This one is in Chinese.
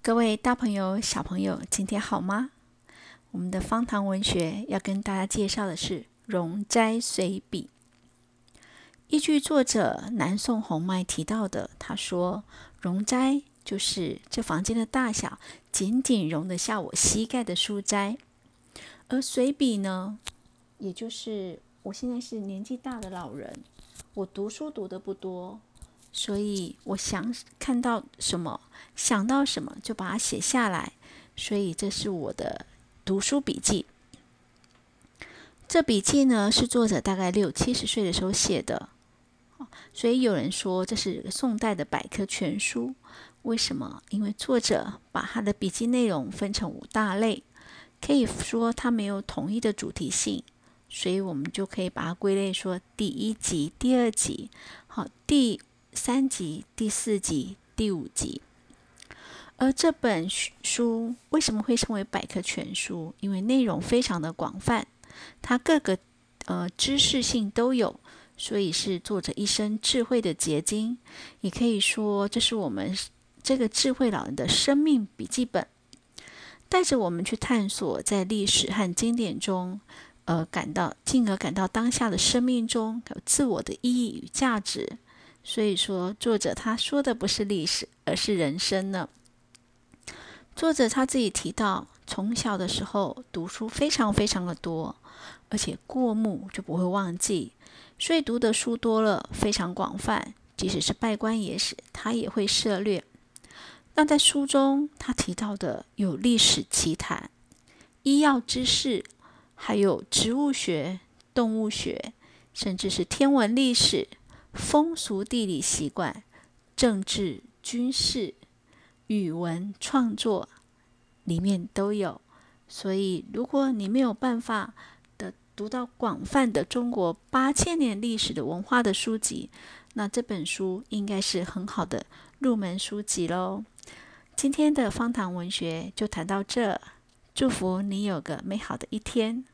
各位大朋友、小朋友，今天好吗？我们的方糖文学要跟大家介绍的是《容斋随笔》。依据作者南宋洪迈提到的，他说：“容斋就是这房间的大小，仅仅容得下我膝盖的书斋；而随笔呢，也就是我现在是年纪大的老人，我读书读的不多。”所以，我想看到什么，想到什么，就把它写下来。所以，这是我的读书笔记。这笔记呢，是作者大概六七十岁的时候写的。所以有人说这是宋代的百科全书。为什么？因为作者把他的笔记内容分成五大类，可以说他没有统一的主题性，所以我们就可以把它归类说第一集、第二集，好第。三集、第四集、第五集，而这本书为什么会称为百科全书？因为内容非常的广泛，它各个呃知识性都有，所以是作者一生智慧的结晶。也可以说，这是我们这个智慧老人的生命笔记本，带着我们去探索在历史和经典中，呃，感到进而感到当下的生命中有自我的意义与价值。所以说，作者他说的不是历史，而是人生呢。作者他自己提到，从小的时候读书非常非常的多，而且过目就不会忘记，所以读的书多了，非常广泛。即使是拜官野史，他也会涉略。那在书中，他提到的有历史奇谈、医药知识，还有植物学、动物学，甚至是天文历史。风俗、地理习惯、政治、军事、语文创作里面都有。所以，如果你没有办法的读到广泛的中国八千年历史的文化的书籍，那这本书应该是很好的入门书籍喽。今天的方糖文学就谈到这，祝福你有个美好的一天。